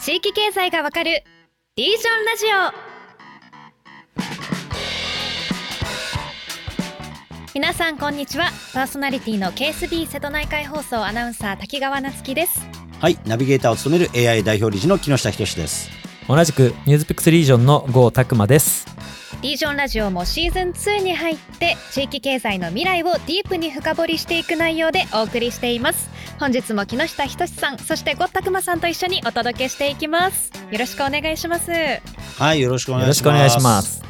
地域経済がわかるリージョンラジオ皆さんこんにちはパーソナリティの KSB 瀬戸内海放送アナウンサー滝川夏樹ですはい、ナビゲーターを務める AI 代表理事の木下仁です。同じくニュースピックスリージョンの郷拓馬です。リージョンラジオもシーズン2に入って地域経済の未来をディープに深掘りしていく内容でお送りしています本日も木下仁さんそしてゴッタクマさんと一緒にお届けしていきますよろしくお願いしますはい、よろしくおよ願いします。ろしくお願いしま。す。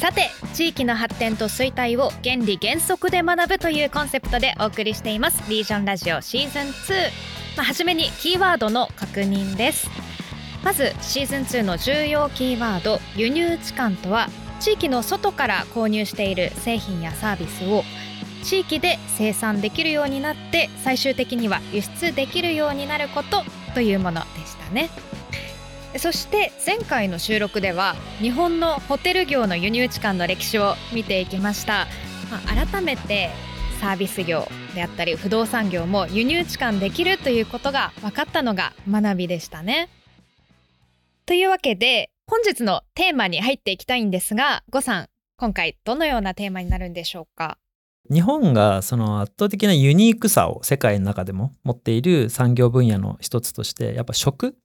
さて地域の発展と衰退を原理原則で学ぶというコンセプトでお送りしていますリージョンラジオシーズン2まあ、初めにキーワードの確認ですまずシーズン2の重要キーワード輸入置換とは地域の外から購入している製品やサービスを地域で生産できるようになって最終的には輸出できるようになることというものでしたね。そして前回の収録では日本のホテル業の輸入置換の歴史を見ていきました、まあ、改めてサービス業であったり不動産業も輸入置換できるということが分かったのが学びでしたね。というわけで本日のテーマに入っていきたいんですが呉さん今回どのようなテーマになるんでしょうか？日本がその圧倒的なユニークさを世界の中でも持っている産業分野の一つとしてやっぱ食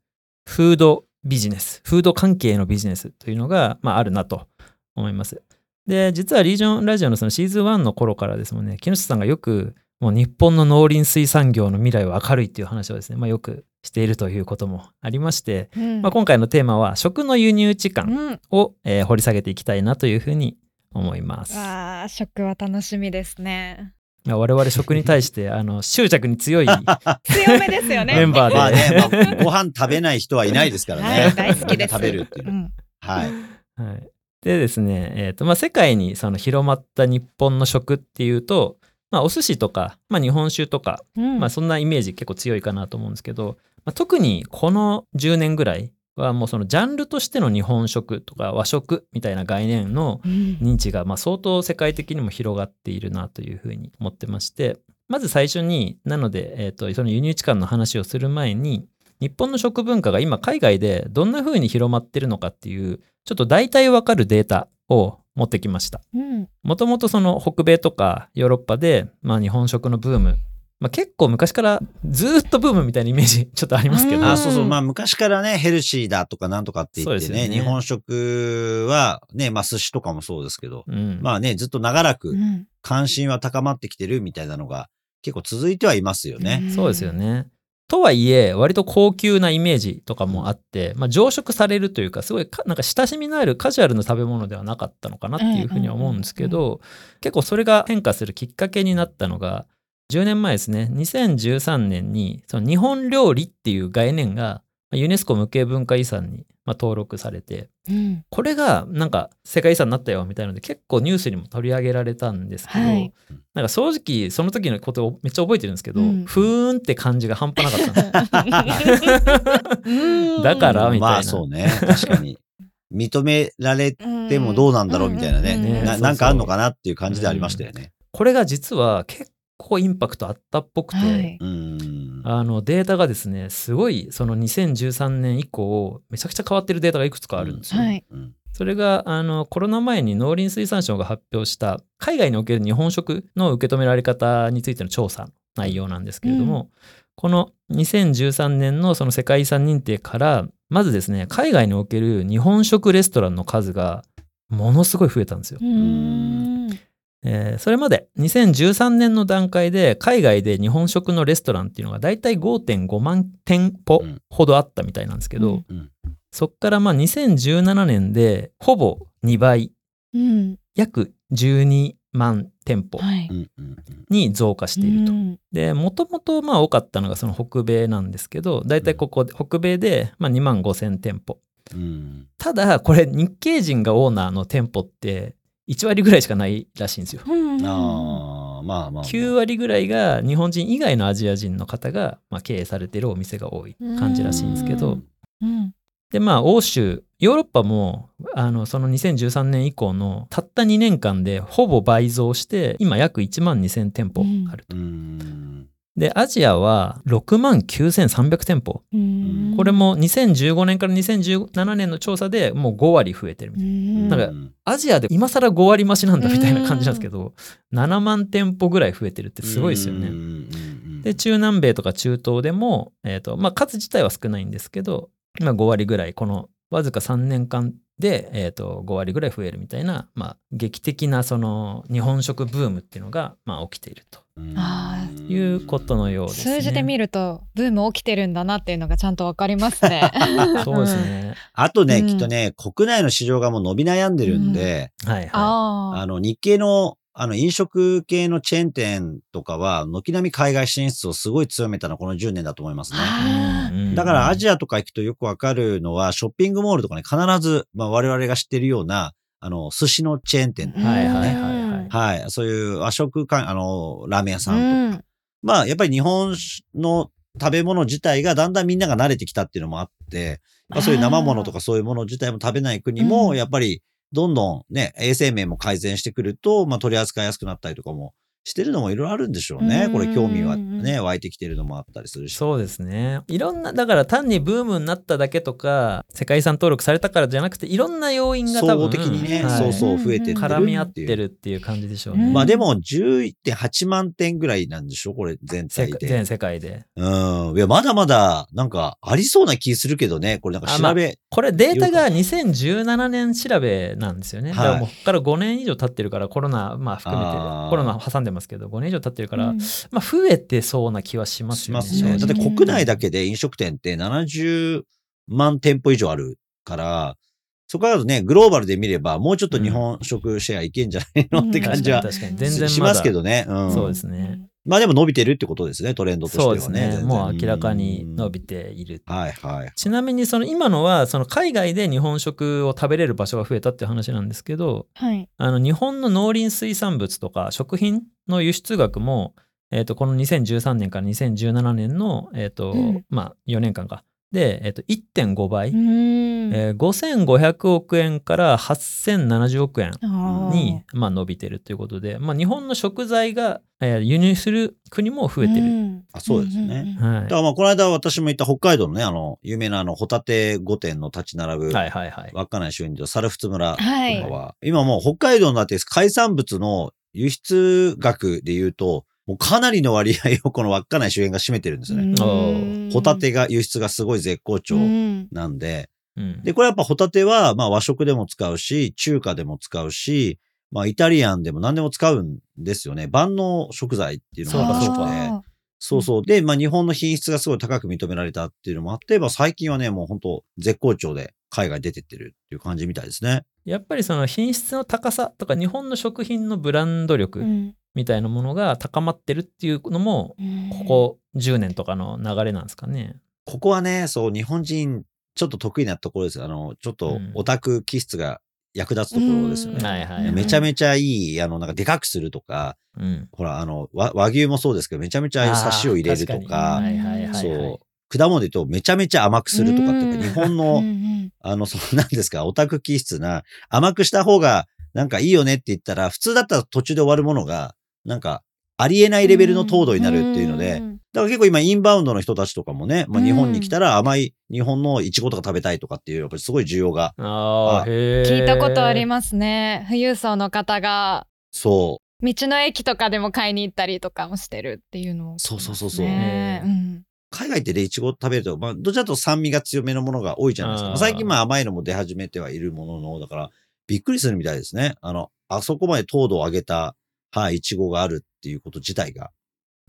フードビジネスフード関係のビジネスというのが、まあ、あるなと思います。で実はリージョンラジオのそのシーズン1の頃からですもんね木下さんがよくもう日本の農林水産業の未来は明るいっていう話をですね、まあ、よくしているということもありまして、うんまあ、今回のテーマは食の輸入置換うんを、えー掘り下げていきたいなというふうに思います。わあ食は楽しみですねまあ我々食に対して あの執着に強い 強めですよねメンバーでまあね、まあご飯食べない人はいないですからね。はい大好きです食べるっていうう。んはい。はい、でですね、えーとまあ、世界にその広まった日本の食っていうと、まあ、お寿司とか、まあ、日本酒とか、うんまあ、そんなイメージ結構強いかなと思うんですけど、まあ、特にこの10年ぐらいはもうそのジャンルとしての日本食とか和食みたいな概念のうん認知がまあ相当世界的にも広がっているなというふうに思ってましてまず最初になので、えー、とその輸入置換の話をする前に日本の食文化が今海外でどんなふうに広まってるのかっていうちょっと大体わかるデータを持ってきました。うんもともとその北米とかヨーロッパで、まあ、日本食のブーム、まあ、結構昔からずーっとブームみたいなイメージ ちょっとありますけど、うん。あ、そうそう。まあ昔からね、ヘルシーだとかなんとかって言ってね、ね。日本食はね、まあ寿司とかもそうですけど、うん。まあね、ずっと長らくうん。関心は高まってきてるみたいなのが結構続いてはいますよね。そうですよね。とはいえ割と高級なイメージとかもあって、まあ、常食されるというかすごいかなんか親しみのあるカジュアルな食べ物ではなかったのかなっていうふうには思うんですけど、結構それが変化するきっかけになったのが10年前ですね。2013年にその日本料理っていう概念がまあユネスコ無形文化遺産にまあ登録されてうん。これがなんか世界遺産になったよみたいなので結構ニュースにも取り上げられたんですけど、はい。なんか正直その時のことをめっちゃ覚えてるんですけど、うん。ふーんって感じが半端なかったん だからみたいな。まあそうね、確かに。認められてもどうなんだろうみたいなね、うん。うんうんそうそう。ななんかあんのかなっていう感じでありましたよね。これが実は結構インパクトあったっぽくて、はいうん。あのデータがですねすごいその2013年以降めちゃくちゃ変わってるデータがいくつかあるんですよ。はいうんそれがあのコロナ前に農林水産省が発表した海外における日本食の受け止められ方についての調査の内容なんですけれども、この2013年のその世界遺産認定からまずですね海外における日本食レストランの数がものすごい増えたんですよ。うんえーそれまで2013年の段階で海外で日本食のレストランっていうのがだいたい5.5万店舗ほどあったみたいなんですけど、うん。うん。そっからまあ2017年でほぼ2倍うん。約12万店舗に増加していると。うん。でもともとまあ多かったのがその北米なんですけどだいたいここで北米でまあ2万5千店舗。うん。ただこれ日系人がオーナーの店舗って1割ぐらいしかないらしいんですよ。うんああ、まあまあまあ。9割ぐらいが日本人以外のアジア人の方がまあ経営されてるお店が多い感じらしいんですけどうんうんでまあ欧州ヨーロッパもあのその2013年以降のたった2年間でほぼ倍増して今約1万2,000店舗あると。うん。でアジアは6万9300店舗。うん。これも2015年から2017年の調査でもう5割増えてるみたいな。うん。なんかアジアで今更5割増しなんだみたいな感じなんですけど7万店舗ぐらい増えてるってすごいですよね。で中南米とか中東でも、えーとまあ、数自体は少ないんですけど、まあ、5割ぐらいこのわずか3年間で、えー、と5割ぐらい増えるみたいな、まあ、劇的なその日本食ブームっていうのが、まあ、起きていると。うんあいうことのようですね。数字で見るとブーム起きてるんだなっていうのがちゃんとわかりますね。そうですね。あとね、うんきっとね、国内の市場がもう伸び悩んでるんで、はいはああ。あの、日系の、あの、飲食系のチェーン店とかは、軒並み海外進出をすごい強めたのはこの10年だと思いますね。だからアジアアとか行くとよくわかるのは、ショッピングモールとかね、必ず、まあ我々が知ってるような、あの、寿司のチェーン店。はいはいはいはいはい。そういう和食か、あの、ラーメン屋さんとか。うんまあ、やっぱり日本の食べ物自体がだんだんみんなが慣れてきたっていうのもあって、まあ、そういう生物とかそういうもの自体も食べない国うも、んやっぱりどんどんね、衛生面も改善してくると、まあ取り扱いやすくなったりとかもしてるのもいろいろあるんでしょうね。うんこれ興味はね、湧いてきてるのもあったりするし。そうですね。いろんな、だから単にブームになっただけとか、世界遺産登録されたからじゃなくて、いろんな要因が多分総合的にね、はいそうそう増えてる絡み合ってるっていう感じでしょうね。うんまあでも11.8万点ぐらいなんでしょこれ全体で。世界全世界で。うん。いや、まだまだなんかありそうな気するけどね。これなんか調べ、これデータが2017年調べなんですよね。はいだからもうここから5年以上経ってるから、コロナ、まあ含めてコロナ挟んでますけど、5年以上経ってるから、うんまあ増えてそうな気はしますよね。しますね。だって国内だけで飲食店って70万店舗以上あるから、そこからだとね、グローバルで見れば、もうちょっと日本食シェアいけんじゃないの、うんって感じは確かに確かに全然しまだますけどね。うん。そうですね。まあでも伸びてるってことですね、トレンドとしてはね。そうですね。もう明らかに伸びている。はいはい。ちなみにその今のはその海外で日本食を食べれる場所が増えたっていう話なんですけどはい。あの日本の農林水産物とか食品の輸出額も、えー、とこの2013年から2017年の、えーとうんまあ、4年間かで、えー、と1.5倍、うん。えー5500億円から8070億円に、まあ、伸びてるということで、まあ、日本の食材が、えー輸入する国も増えてる。うんあそうですね。はいだからまあ、この間私も行った北海道のね、あの、有名なあの、ホタテ御殿の立ち並ぶ、はいはいはい。稚内周辺で猿払村とかはいは、今もう北海道になって海産物の輸出額で言うと、もうかなりの割合をこの稚内周辺が占めてるんですよね。うんホタテが輸出がすごい絶好調うんなんで、うんで、これやっぱホタテは、まあ和食でも使うし、中華でも使うし、まあイタリアンでも何でも使うんですよね。万能食材っていうのがそこで。あそうそう。で、まあ日本の品質がすごい高く認められたっていうのもあって、まあ最近はね、もう本当絶好調で海外出てってるっていう感じみたいですね。やっぱりその品質の高さとか日本の食品のブランドー力うんみたいなものが高まってるっていうのもここ10年とかの流れなんですかね。ここはね、そう、日本人ちょっと得意なところです。あの、ちょっとうんオタク気質が役立つところですようんね。はいはいめちゃめちゃいい、あの、なんかでかくするとか、うん。ほら、あの、和和牛もそうですけど、めちゃめちゃああいうサシを入れるとか。そう。果物で言うとめちゃめちゃ甘くするとかって、日本うのあの、そう なんですか、オタク気質な、甘くした方がなんかいいよねって言ったら、普通だったら途中で終わるものが、なんか、ありえないレベルの糖度になるっていうので、んだから結構今インバウンドの人たちとかもね、まあうん日本に来たら甘い日本のイチゴとか食べたいとかっていう、やっぱりすごい需要が、ああ。聞いたことありますね。富裕層の方がそ道の駅とかでも買いに行ったりとかもしてるっていうのをね、そうそうそうそうねうんう。海外ってね、イチゴ食べると、まあ、どちらかと酸味が強めのものが多いじゃないですか。最近まあ甘いのも出始めてはいるものの、だから、びっくりするみたいですね。あの、あそこまで糖度を上げた、はい、イチゴがあるっていうこと自体が。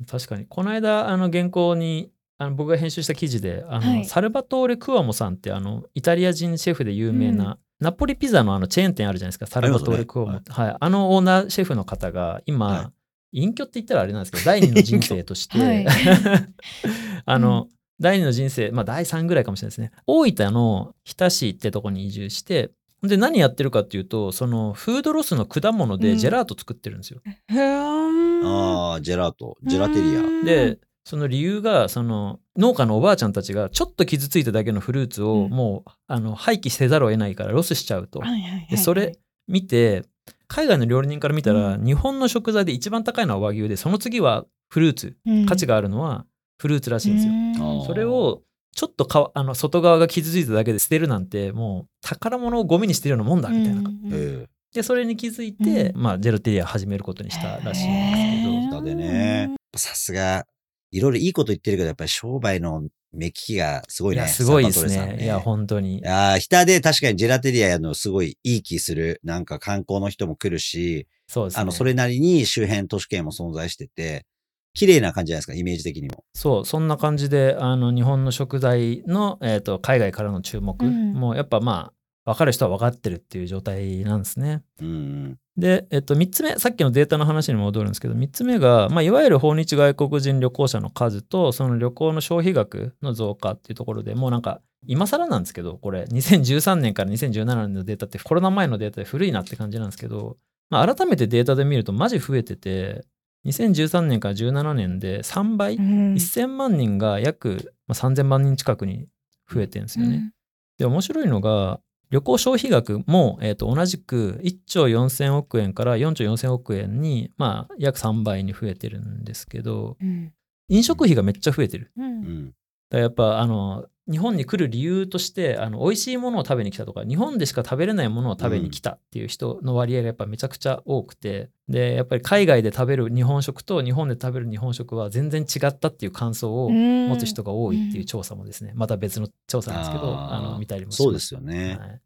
確かに。この間、あの原稿に、あの僕が編集した記事で、あの、はいサルバトーレ・クワモさんってあのイタリア人シェフで有名な、ナポリピザのあのチェーン店あるじゃないですか、サルバトーレ・クワモ、ありはい。あのオーナーシェフの方が今、は隠居って言ったらあれなんですけど、第二の人生として、はい あの、第二の人生、まあ第3ぐらいかもしれないですね。大分の日田市ってとこに移住して、で、何やってるかっていうと、そのフードロスの果物でジェラート作ってるんですよ。ふー。んああ、ジェラート、ジェラテリア。うん。で、その理由が、その農家のおばあちゃんたちがちょっと傷ついただけのフルーツをうん。もう、あの廃棄せざるを得ないからロスしちゃうと。はいはいはいはい。で、それ見て、海外の料理人から見たら、う日本の食材で一番高いのは和牛で、その次はフルーツ。価値があるのはフルーツらしいんですよ。それをちょっとかあの外側が傷ついただけで捨てるなんてもう宝物をゴミにしてるようなもんだみたいな。えでそれに気づいて、うまあ、ジェロテリア始めることにしたらしいんですけどでね。さすが、いろいろいいこと言ってるけど、やっぱり商売の目利きがすごいね。いやすごいですサパトレさんねいや本当にいやー、下で確かにジェラテリアやるのすごいいい気する。なんか観光の人も来るし、そうですねあの、それなりに周辺都市圏も存在してて、綺麗な感じじゃないですか、イメージ的にも。そうそんな感じであの日本の食材の、えー、と海外からの注目、うんもうやっぱまあ分かる人は分かってるっていう状態なんですね。うんうん。で、えっと、3つ目さっきのデータの話に戻るんですけど3つ目が、まあ、いわゆる訪日外国人旅行者の数とその旅行の消費額の増加っていうところでもうなんか今更なんですけどこれ2013年から2017年のデータってコロナ前のデータで古いなって感じなんですけど、まあ、改めてデータで見るとマジ増えてて2013年から17年で3倍、うん1000万人が約まあ3000万人近くに増えてるんですよね。で面白いのが旅行消費額も、えー、と同じく1兆4000億円から4兆4000億円に、まあ、約3倍に増えてるんですけどうん飲食費がめっちゃ増えてる。うんうん。だやっぱあの日本に来る理由としてあの美味しいものを食べに来たとか日本でしか食べれないものを食べに来たっていう人の割合がやっぱめちゃくちゃ多くてでやっぱり海外で食べる日本食と日本で食べる日本食は全然違ったっていう感想を持持つ人が多いっていう調査もですね。また別の調査なんですけどあの見たりもしそうですよね。はい。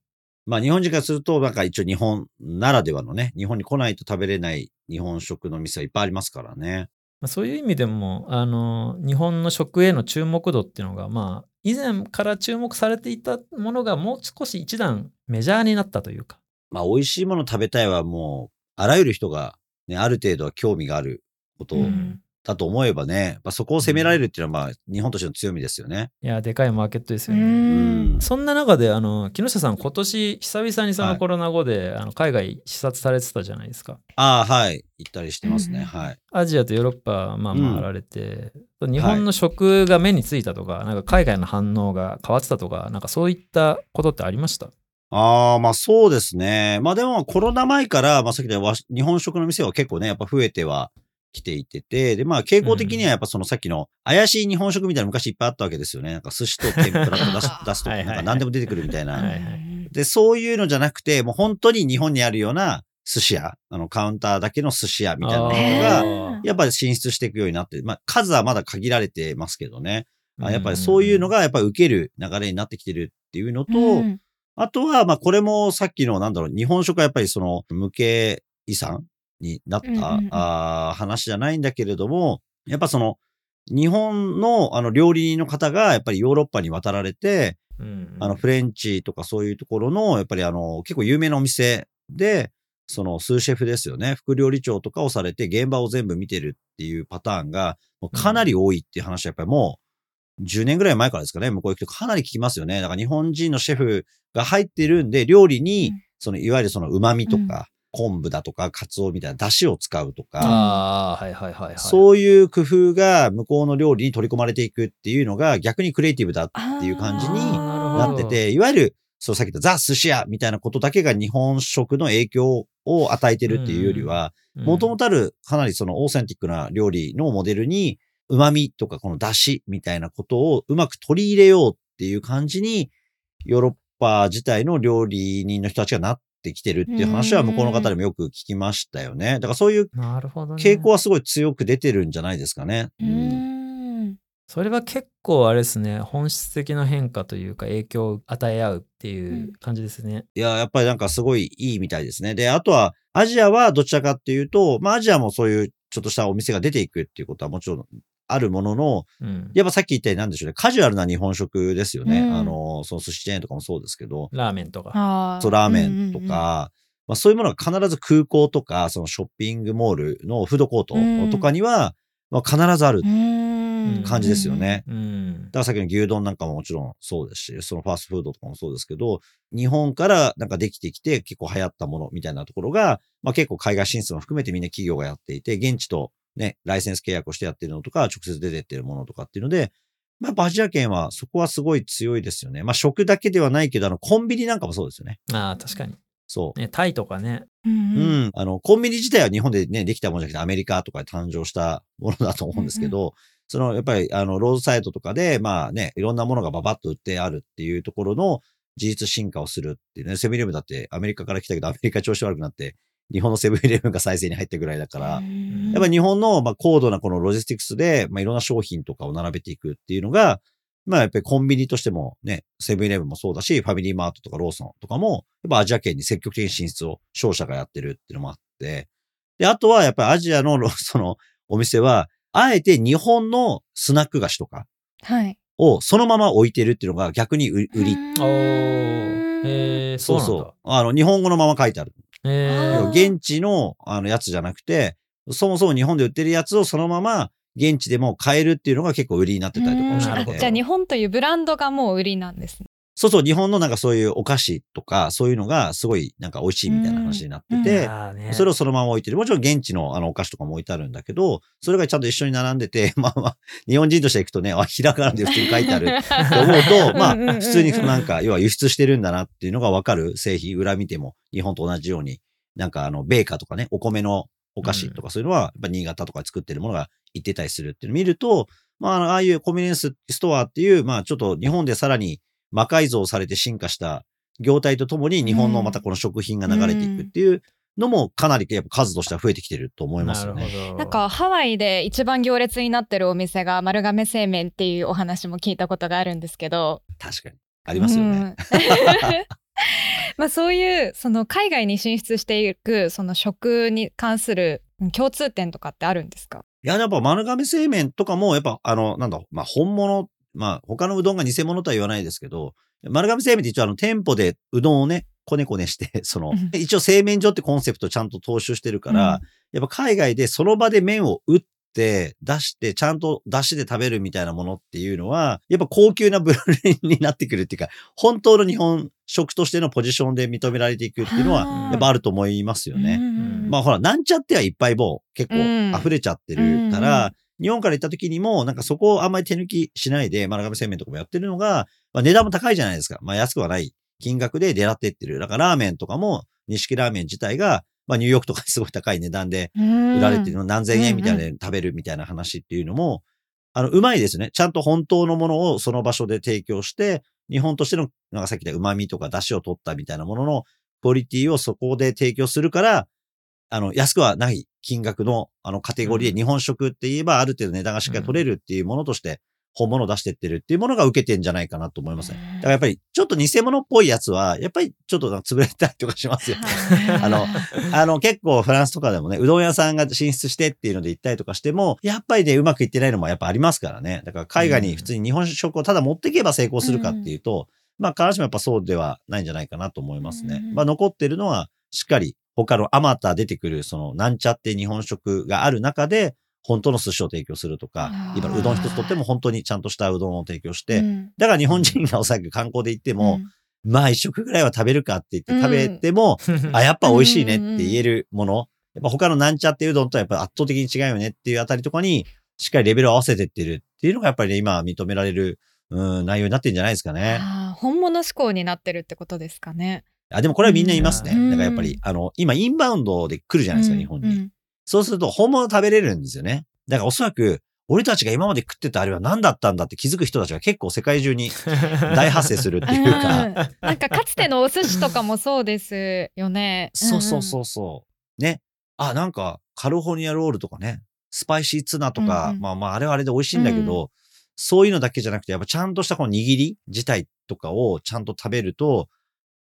まあ日本人からすると、なんか一応日本ならではのね、日本に来ないと食べれない日本食の店はいっぱいありますからね。まあ、そういう意味でもあの日本の食への注目度っていうのがまあ以前から注目されていたものがもう少し一段メジャーになったというか。まあ美味しいもの食べたいはもう、あらゆる人がね、ある程度は興味があることうんだと思えばね、まあ、そこを責められるっていうのはまあ日本としての強みですよね。いやでかいマーケットですうよね。うんんそんな中であの木下さん今年久々にそはいのコロナ後で、あの海外視察されてたじゃないですか。ああ、はい。行ったりしてますね。うんはい。アジアとヨーロッパまあうん回られて、日本の食が目についたとか、なんか海外の反応が変わってたとかなんかそういったことってありました？ああ、まあそうですね。まあでもコロナ前から、まあさっき言った和日本食の店は結構ね、やっぱ増えてはきていてて、でまあ傾向的にはやっぱそのさっきの怪しい日本食みたいなの昔いっぱいあったわけですよね。なんか寿司と天ぷらと出す出すと、はいはいはいなんか何でも出てくるみたいな。で、そういうのじゃなくて、もう本当に日本にあるような寿司屋、あのカウンターだけの寿司屋みたいなものへが、ーやっぱり進出していくようになって、まあ数はまだ限られてますけどね。あやっぱりうんそういうのがやっぱり受ける流れになってきてるっていうのと、うんあとは、まあ、これもさっきの、なんだろう、日本食はやっぱりその、無形遺産になった、うんうんうん。あー話じゃないんだけれども、やっぱその、日本のあの料理人の方がやっぱりヨーロッパに渡られて、うんあのフレンチとかそういうところの、やっぱりあの結構有名なお店で、そのスーシェフですよね、副料理長とかをされて現場を全部見てるっていうパターンがかなり多いっていう話はやっぱりもう10年ぐらい前からですかね、向こう行くとかなり聞きますよね。だから日本人のシェフが入ってるんで、料理にうん、そのいわゆるその旨味とか、昆布だとか、カツオみたいな出汁を使うとか、ああはいはいはいはい。そういう工夫が向こうの料理に取り込まれていくっていうのが逆にクリエイティブだっていう感じになってて、いわゆる、そうさっき言ったザ・寿司屋みたいなことだけが日本食の影響を与えてるっていうよりは、もともとあるかなりそのオーセンティックな料理のモデルに、旨味とかこの出汁みたいなことをうまく取り入れようっていう感じに、ヨーロッパ自体の料理人の人たちがなってきてるっていう話は向こうの方でもよく聞きましたよね。だからそういう。傾向はすごい強く出てるんじゃないですかね。ううんんそれは結構あれですね本質的な変化というか影響を与え合うっていう感じですね。いや、やっぱりなんかすごいいいみたいですね。で、あとは、アジアはどちらかっていうと、まあアジアもそういうちょっとしたお店が出ていくっていうことはもちろんあるものの、うん、やっぱさっき言ったようになんでしょうね、カジュアルな日本食ですよね。うん。あの、その寿司チェーンとかもそうですけど、ラーメンとか。あそう、ラーメンとか、まあそういうものが必ず空港とか、そのショッピングモールのフードコートとかには、まあ必ずあるうん。感じですよね。うん。だからさっきの牛丼なんかももちろんそうですし、そのファーストフードとかもそうですけど、日本からなんかできてきて結構流行ったものみたいなところが、まあ結構海外進出も含めてみんな企業がやっていて、現地とね、ライセンス契約をしてやってるのとか、直接出てってるものとかっていうので、まあやっぱアジア圏はそこはすごい強いですよね。まあ食だけではないけど、あのコンビニなんかもそうですよね。ああ確かに。そう。ね、タイとかね。ううんん。あの、コンビニ自体は日本でね、できたものじゃなくてアメリカとかで誕生したものだと思うんですけど、その、やっぱり、あの、ロードサイトとかで、まあね、いろんなものがババッと売ってあるっていうところの事実進化をするっていうね、セブンイレブンだってアメリカから来たけど、アメリカ調子悪くなって、日本のセブンイレブンが再生に入ったぐらいだから、うんやっぱり日本の、まあ、高度なこのロジスティクスで、まあ、いろんな商品とかを並べていくっていうのが、まあ、やっぱりコンビニとしてもね、セブンイレブンもそうだし、ファミリーマートとかローソンとかも、やっぱアジア圏に積極的に進出を商社がやってるっていうのもあって、で、あとはやっぱりアジアの、その、お店は、あえて日本のスナック菓子とかはい。をそのまま置いてるっていうのが逆に売売り。え、そう。そう。あの、日本語のまま書いてある。へあーー現地のあのやつじゃなくて、そもそも日本で売ってるやつをそのまま現地でも買えるっていうのが結構売りになってたりとかもしてじゃあ日本というブランドがもう売りなんですね。そうそう、日本のなんかそういうお菓子とか、そういうのがすごいなんか美味しいみたいな話になってて、あーね。それをそのまま置いてる。もちろん現地のあのお菓子とかも置いてあるんだけど、それがちゃんと一緒に並んでて、まあまあ、日本人として行くとね、あ、ひらがなで普通に書いてあるって思うと、まあ、うんうんうんうん。普通になんか、要は輸出してるんだなっていうのがわかる。製品、裏見ても、日本と同じように、なんかあの、ベーカーとかね、お米のお菓子とかそういうのは、やっぱ新潟とかで作ってるものが行ってたりするっていうのを見ると、まああの、ああいうコンビニエンスストアっていう、まあちょっと日本でさらに魔改造されて進化した業態とともに日本のまたこの食品が流れていくっていうのもかなりやっぱ数としては増えてきてると思いますよね。なんかハワイで一番行列になってるお店が丸亀製麺っていうお話も聞いたことがあるんですけど。確かに。ありますよね。うん まあそういうその海外に進出していくその食に関する共通点とかってあるんですか？いや、やっぱ丸亀製麺とかも、やっぱあの、なんだ、まあ本物、まあ他のうどんが偽物とは言わないですけど、丸亀製麺って一応あの店舗でうどんをね、こねこねして、そのうん、一応製麺所ってコンセプトをちゃんと踏襲してるから、やっぱ海外でその場で麺を打って、出して、ちゃんと出汁で食べるみたいなものっていうのは、やっぱ高級なブランドになってくるっていうか、本当の日本食としてのポジションで認められていくっていうのは、はやっぱあると思いますよね。うんまあほら、なんちゃってはいっぱいもう結うん。構溢れちゃってるから、うん日本から行った時にも、なんかそこをあんまり手抜きしないで、丸亀製麺とかもやってるのが、まあ値段も高いじゃないですか。まあ安くはない金額で狙ってってる。だからラーメンとかも、錦ラーメン自体が、まあニューヨークとかにすごい高い値段で売られてるの、何千円みたいなので食べるみたいな話っていうのも、あの、うまいですね。ちゃんと本当のものをその場所で提供して、日本としての、なんかさっき言った旨味とか出汁を取ったみたいなもののクオリティをそこで提供するから、あの、安くはない金額の、あの、カテゴリーで日本食って言えばある程度値段がしっかり取れるっていうものとして、本物を出してってるっていうものが受けてんじゃないかなと思いますね。だからやっぱり、ちょっと偽物っぽいやつは、やっぱりちょっと潰れたりとかしますよ。あの あの、結構フランスとかでもね、うどん屋さんが進出してっていうので行ったりとかしても、やっぱりね、うまくいってないのもやっぱありますからね。だから海外に普通に日本食をただ持っていけば成功するかっていうと、まあ必ずしもやっぱそうではないんじゃないかなと思いますね。うんまあ残ってるのは、しっかり他のあまた出てくる、その、なんちゃって日本食がある中で、本当の寿司を提供するとか今うどん一つとっても本当にちゃんとしたうどんを提供して、うんだから日本人がおそらく観光で行っても、まあ一食ぐらいは食べるかって言って食べても、あ、やっぱ美味しいねって言えるもの。やっぱ他のなんちゃってうどんとはやっぱ圧倒的に違うよねっていうあたりとかに、しっかりレベルを合わせてってるっていうのがやっぱりね、今認められる、うん、内容になってるんじゃないですかね。本物志向になってるってことですかね。あ、でもこれはみんな言いますね。うんだからやっぱり、あの、今インバウンドで来るじゃないですか、日本に。うんそうすると本物食べれるんですよね。だからおそらく、俺たちが今まで食ってたあれは何だったんだって気づく人たちが結構世界中に 大発生するっていうか、うんなんかかつてのお寿司とかもそうですよね。そうそうそうそう。ね。あ、なんか、カルフォルニアロールとかね、スパイシーツナとか、うんうんまあまあ、あれはあれで美味しいんだけど、そういうのだけじゃなくて、やっぱちゃんとしたこの握り自体とかをちゃんと食べると、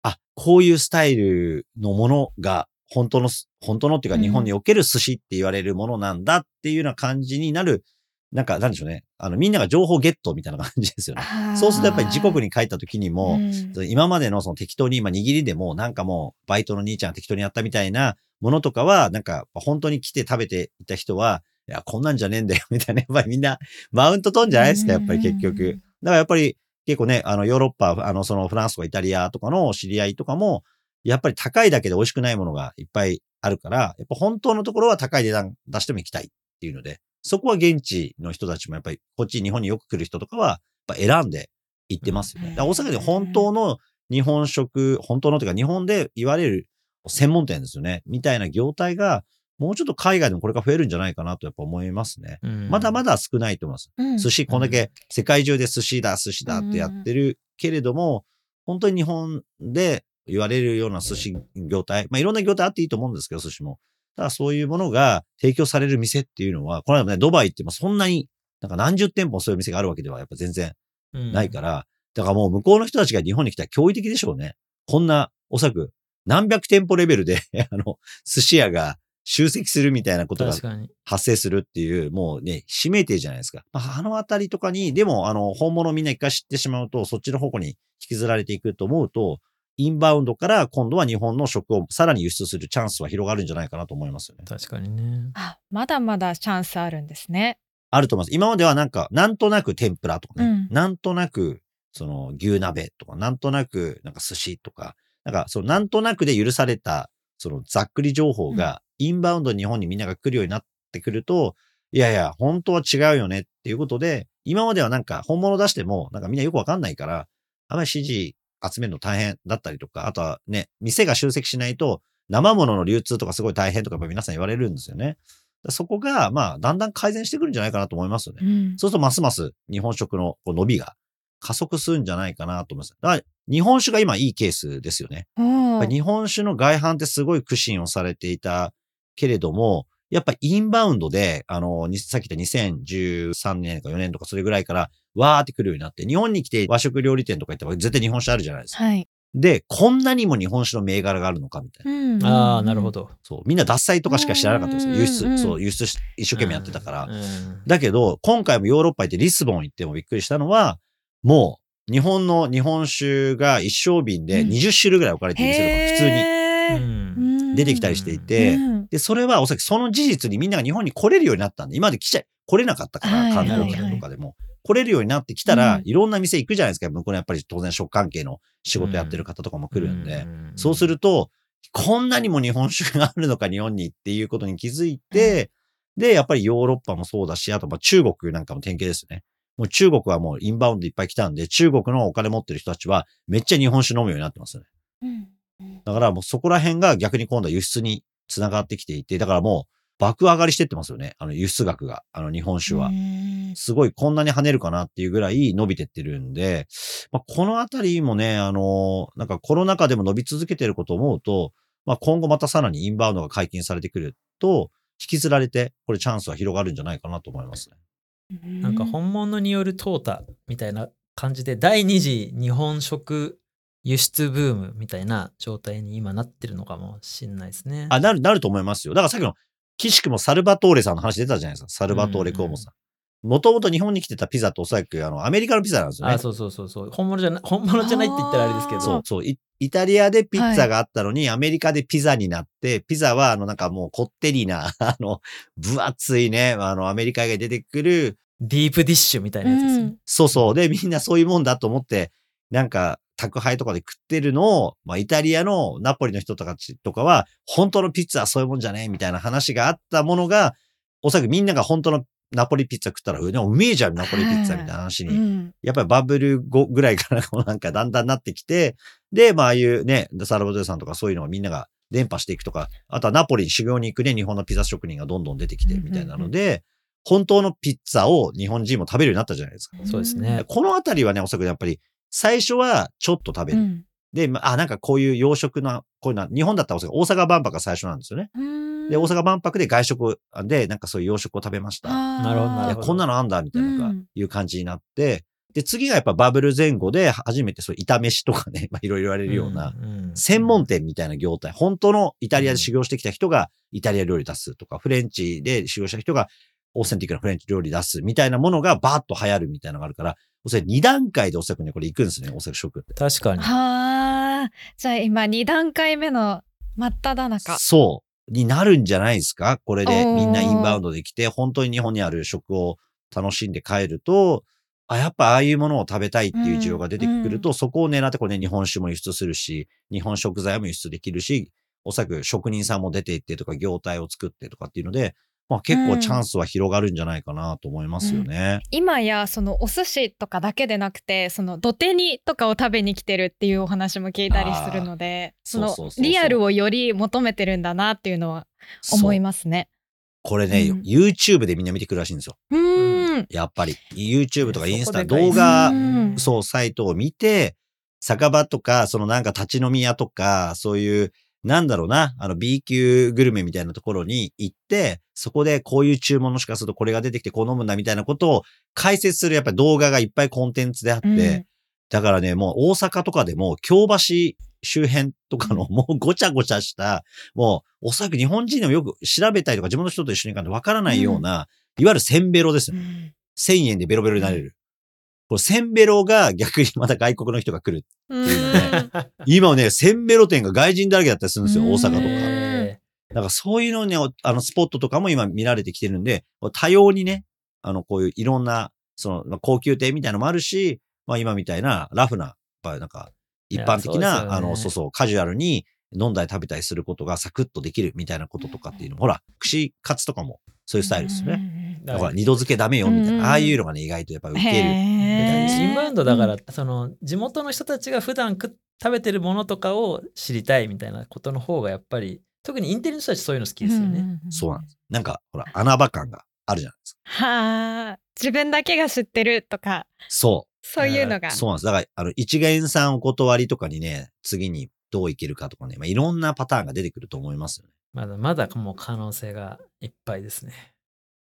あ、こういうスタイルのものが、本当のす、本当のっていうかうん日本における寿司って言われるものなんだっていうような感じになる、なんか、なんでしょうね。あの、みんなが情報ゲットみたいな感じですよね。そうするとやっぱり自国に帰った時にも、うん今までのその適当に今握りでもなんかもうバイトの兄ちゃんが適当にやったみたいなものとかはなんか本当に来て食べていた人は、いや、こんなんじゃねえんだよみたいな、やっぱりみんなマウント取んじゃないですか、やっぱり結局。だからやっぱり結構ね、あのヨーロッパ、あのそのフランスとかイタリアとかの知り合いとかも、やっぱり高いだけで美味しくないものがいっぱいあるから、やっぱ本当のところは高い値段出しても行きたいっていうので、そこは現地の人たちもやっぱりこっち日本によく来る人とかは、やっぱ選んで行ってますよね。だから大阪で本当の日本食、本当のというか日本で言われる専門店ですよね。みたいな業態が、もうちょっと海外でもこれから増えるんじゃないかなとやっぱ思いますね。うんまだまだ少ないと思います。うん寿司、こんだけ世界中で寿司だ、寿司だってやってるけれども、本当に日本で言われるような寿司業態、まあいろんな業態あっていいと思うんですけど、寿司も。ただそういうものが提供される店っていうのは、この間もね、ドバイってもそんなに、なんか何十店舗そういう店があるわけではやっぱ全然ないから、だからもう向こうの人たちが日本に来たら驚異的でしょうね。こんな、おそらく何百店舗レベルで、あの、寿司屋が集積するみたいなことが。発生するっていう、もうね、指名定じゃないですか。まあ、あのあたりとかに、でも、あの、本物みんな一回知ってしまうと、そっちの方向に引きずられていくと思うと、インバウンドから今度は日本の食をさらに輸出するチャンスは広がるんじゃないかなと思いますよね。確かにね。あ、まだまだチャンスあるんですね。あると思います。今まではなんか、なんとなく天ぷらとかね、うんなんとなく、その牛鍋とか、なんとなくなんか寿司とか、なんか、そのなんとなくで許された、そのざっくり情報が、インバウンドに日本にみんなが来るようになってくると、いやいや、本当は違うよねっていうことで、今まではなんか本物出しても、なんかみんなよくわかんないから、あまり指示集めるの大変だったりとか、あとはね、店が集積しないと、生物の流通とかすごい大変とかやっぱ皆さん言われるんですよね。そこが、まあ、だんだん改善してくるんじゃないかなと思いますよね。うんそうするとますます日本食のこう伸びが加速するんじゃないかなと思います。だから日本酒が今いいケースですよね。日本酒の外販ってすごい苦心をされていたけれども、やっぱインバウンドで、あの、にさっき言った2013年とか4年とかそれぐらいからわーって来るようになって、日本に来て和食料理店とか行ったら絶対日本酒あるじゃないですか。はい。で、こんなにも日本酒の銘柄があるのかみたいな。うんああ、なるほ。ど。そう。みんな脱菜とかしか知らなかったんですよ。輸うんうんうん出、そう、輸出し一生懸命やってたから。うんだけど、今回もヨーロッパ行ってリスボン行ってもびっくりしたのは、もう、日本の日本酒が一升瓶でうん20種類ぐらい置かれている店とか普通にへーうん出てきたりしていて、うんで、それはおそらくその事実にみんなが日本に来れるようになったんで、今まで来ちゃ、来れなかったから、はい観光客とかでも。来れるようになってきたら、うんいろんな店行くじゃないですか。向こうのやっぱり当然食関係の仕事やってる方とかも来るんで。うんそうすると、こんなにも日本酒があるのか、日本にっていうことに気づいて、で、やっぱりヨーロッパもそうだし、あとまあ中国なんかも典型ですね。もう中国はもうインバウンドいっぱい来たんで、中国のお金持ってる人たちはめっちゃ日本酒飲むようになってますね。うんだからもうそこら辺が逆に今度は輸出につながってきていて、だからもう爆上がりしてってますよね。あの輸出額が、あの日本酒はう。んすごいこんなに跳ねるかなっていうぐらい伸びてってるんで、まあ、このあたりもね、あの、なんかコロナ禍でも伸び続けてることを思うと、まあ、今後またさらにインバウンドが解禁されてくると、引きずられて、これチャンスは広がるんじゃないかなと思いますね。なんか本物による淘汰みたいな感じで第二次日本食輸出ブームみたいな状態に今なってるのかもしれないですね。あ、なる、なると思いますよ。だからさっきの、岸くもサルバトーレさんの話出たじゃないですか。サルバトーレクオモさん。もともと日本に来てたピザっておそらく、あの、アメリカのピザなんですよね。あそうそうそうそう。本物じゃない、本物じゃないって言ったらあれですけど。そう、そう。イイタリアでピッツァがあったのに、アメリカでピザになって、ピザは、あの、なんかもうこってりな、あの、分厚いね、あの、アメリカが出てくる、ディープディッシュみたいなやつですね。そうそう。で、みんなそういうもんだと思って、なんか、宅配とかで食ってるのを、まあ、イタリアのナポリの人とかちとかは、本当のピッツァはそういうもんじゃねえみたいな話があったものが、おそらくみんなが本当のナポリピッツァ食ったら、うでもうめえじゃん、ナポリピッツァみたいな話にうん。やっぱりバブル後ぐらいからこうなんかだんだんなってきて、で、まあああいうね、サルバドレさんとかそういうのをみんなが伝播していくとか、あとはナポリに修行に行くね、日本のピザ職人がどんどん出てきてみたいなので、本当のピッツァを日本人も食べるようになったじゃないですか。そうですね。このあたりはね、おそらくやっぱり最初はちょっと食べる。うん。で、まあ、あなんかこういう洋食の、こういうのは、日本だったら大阪万博が最初なんですよね。うん。で、大阪万博で外食で、なんかそういう洋食を食べました。なるほどないるや、ほど。こんなのあんだ、みたいないう感じになって、で、次がやっぱバブル前後で初めてそう、炒飯とかね、まあいろいろ言われるような、ん専門店みたいな業態、本当のイタリアで修行してきた人がイタリア料理出すとか、フレンチで修行した人がオーセンティックなフレンチ料理出すみたいなものがバーッと流行るみたいなのがあるから、おそらく2段階でおそらくね、これ行くんですね、おそらく食って。確かに。はあ。じゃあ今2段階目の真っ只中。そう。になるんじゃないですか？これでみんなインバウンドで来て、本当に日本にある食を楽しんで帰ると、あ、やっぱああいうものを食べたいっていう需要が出てくると、そこを狙ってこれね、日本酒も輸出するし、日本食材も輸出できるし、おそらく職人さんも出ていってとか、業態を作ってとかっていうので、まあ結構チャンスは広がるんじゃないかなと思いますよね。今やそのお寿司とかだけでなくてその土手にとかを食べに来てるっていうお話も聞いたりするのでそのリアルをより求めてるんだなっていうのは思いますね。これね、うん YouTube でみんな見てくるらしいんですよ。やっぱり。YouTube とかインスタ動画う、んそう、サイトを見て、酒場とか、そのなんか立ち飲み屋とか、そういう、なんだろうな、あの B 級グルメみたいなところに行って、そこでこういう注文の仕方するとこれが出てきてこう飲むんだみたいなことを解説するやっぱり動画がいっぱいコンテンツであって、うんだからね、もう大阪とかでも京橋周辺とかのもうごちゃごちゃした、もうおそらく日本人でもよく調べたりとか自分の人と一緒に行かないとわからないような、いわゆるセンベロですよ。うん1000円でベロベロになれる。これセンベロが逆にまた外国の人が来る。うん今はね、センベロ店が外人だらけだったりするんですよ、うん大阪とか。えだからそういうのね、あのスポットとかも今見られてきてるんで、多様にね、あのこういういろんな、そのまあ高級店みたいなのもあるし、まあ今みたいなラフな、やっぱりなんか一般的な、ねあの、そうそう、カジュアルに飲んだり食べたりすることがサクッとできるみたいなこととかっていうのも、ほら、串カツとかもそういうスタイルですよね。ね。だから二度漬けダメよみたいうんな、ああいうのがね、意外とやっぱ受ける。へーインバウンドだから、その地元の人たちが普段食食べてるものとかを知りたいみたいなことの方がやっぱり特にインテリの人たちそういうの好きですよね。そうなんです。なんか、ほら、穴場感があるじゃないですか。はあ、自分だけが知ってるとか、そそういうのが。う。そうなんです。だから、あの、一元さんお断りとかにね、次にどういけるかとかね、まあ、いろんなパターンが出てくると思いますよね。まだまだもう可能性がいっぱいですね。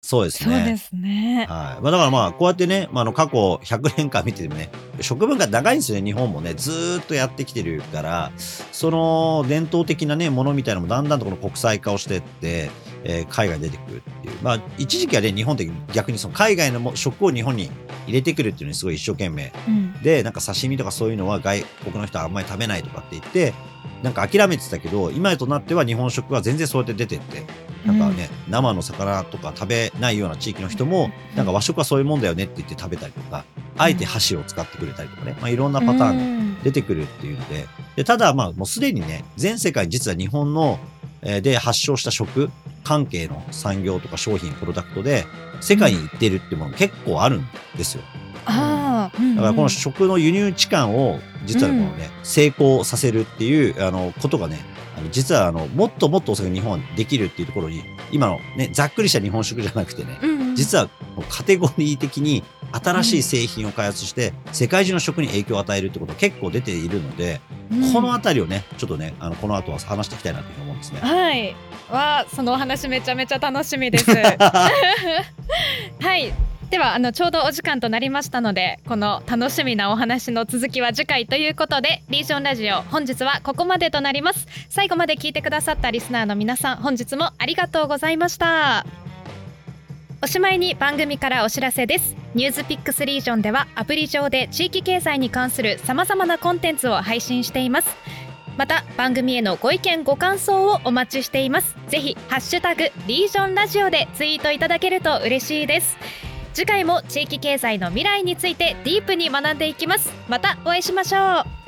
そうですね。そうですね。はい。まあ、だからまあ、こうやってね、まあ、あの、過去100年間見ててもね、食文化長いんですよね、日本もね。ずーっとやってきてるから、その伝統的なね、ものみたいなのもだんだんとこの国際化をしてって、えー海外に出てくるっていう。まあ、一時期はね、日本って逆にその海外のも食を日本に入れてくるっていうのにすごい一生懸命うんで、なんか刺身とかそういうのは外国の人はあんまり食べないとかって言って、なんか諦めてたけど、今となっては日本食は全然そうやって出てって、なんかね、生の魚とか食べないような地域の人も、なんか和食はそういうもんだよねって言って食べたりとか、あえて箸を使ってくれたりとかね、まあいろんなパターンがン出てくるっていうので、でただまあもうすでにね、全世界に実は日本の、えーで発祥した食関係の産業とか商品、プロダクトで、世界に行ってるっていうもの結構あるんですよ。あだからこの食の輸入置換を実はこのね、成功させるっていうあのことがね、実はあのもっともっとおそらく日本はできるっていうところに、今のね、ざっくりした日本食じゃなくてね、うん実はカテゴリー的に新しい製品を開発して、世界中の食に影響を与えるってことが結構出ているので、うんこのあたりをね、ちょっとね、あのこの後は話していきたいなというふうに思うんですね。はい。わあ、そのお話めちゃめちゃ楽しみです。はい。ではあのちょうどお時間となりましたのでこの楽しみなお話の続きは次回ということでリージョンラジオ本日はここまでとなります。最後まで聞いてくださったリスナーの皆さん本日もありがとうございました。おしまいに番組からお知らせです。ニュースピックスリージョンではアプリ上で地域経済に関するさまざまなコンテンツを配信しています。また番組へのご意見ご感想をお待ちしています。ぜひハッシュタグリージョンラジオでツイートいただけると嬉しいです。次回も地域経済の未来についてディープに学んでいきます。またお会いしましょう。